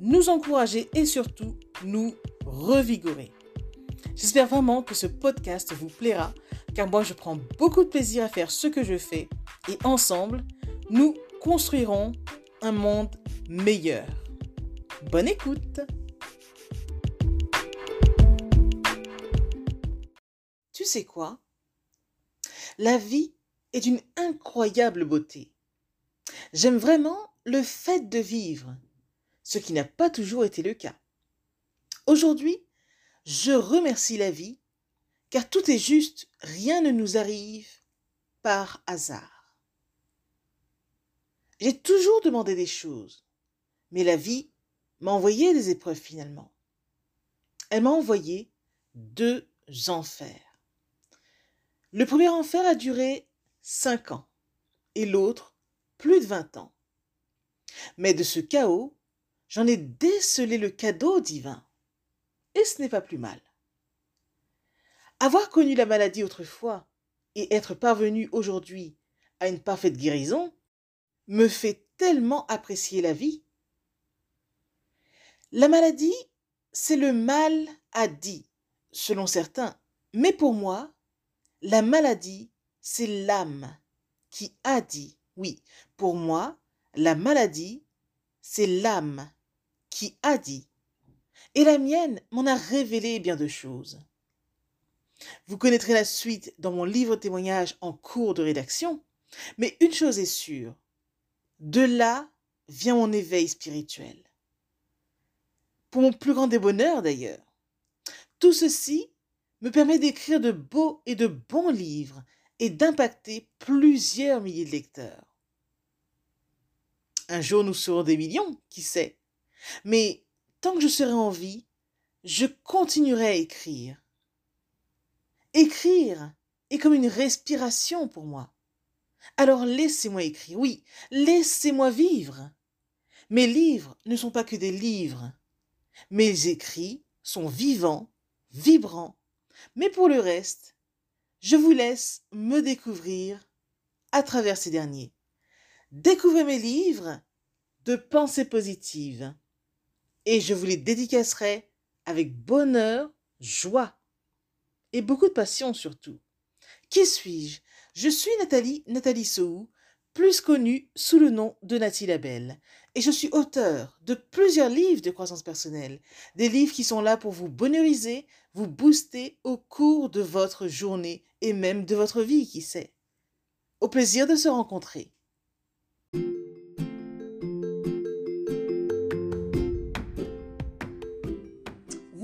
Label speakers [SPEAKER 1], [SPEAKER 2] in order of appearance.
[SPEAKER 1] nous encourager et surtout nous revigorer. J'espère vraiment que ce podcast vous plaira car moi je prends beaucoup de plaisir à faire ce que je fais et ensemble, nous construirons un monde meilleur. Bonne écoute Tu sais quoi? La vie est d'une incroyable beauté. J'aime vraiment le fait de vivre, ce qui n'a pas toujours été le cas. Aujourd'hui, je remercie la vie, car tout est juste, rien ne nous arrive par hasard. J'ai toujours demandé des choses, mais la vie m'a envoyé des épreuves finalement. Elle m'a envoyé deux enfers. Le premier enfer a duré cinq ans et l'autre plus de vingt ans. Mais de ce chaos, j'en ai décelé le cadeau divin. Et ce n'est pas plus mal. Avoir connu la maladie autrefois et être parvenu aujourd'hui à une parfaite guérison me fait tellement apprécier la vie. La maladie, c'est le mal à dit, selon certains. Mais pour moi, la maladie, c'est l'âme qui a dit. Oui, pour moi, la maladie, c'est l'âme qui a dit. Et la mienne m'en a révélé bien de choses. Vous connaîtrez la suite dans mon livre témoignage en cours de rédaction, mais une chose est sûre, de là vient mon éveil spirituel. Pour mon plus grand débonheur d'ailleurs. Tout ceci me permet d'écrire de beaux et de bons livres et d'impacter plusieurs milliers de lecteurs. Un jour nous serons des millions, qui sait? Mais tant que je serai en vie, je continuerai à écrire. Écrire est comme une respiration pour moi. Alors laissez-moi écrire, oui, laissez-moi vivre. Mes livres ne sont pas que des livres. Mes écrits sont vivants, vibrants. Mais pour le reste, je vous laisse me découvrir à travers ces derniers. Découvrez mes livres de pensée positive et je vous les dédicacerai avec bonheur, joie et beaucoup de passion surtout. Qui suis-je? Je suis Nathalie, Nathalie Sou, plus connue sous le nom de Nathalie Labelle, et je suis auteur de plusieurs livres de croissance personnelle, des livres qui sont là pour vous bonheuriser, vous booster au cours de votre journée et même de votre vie, qui sait. Au plaisir de se rencontrer.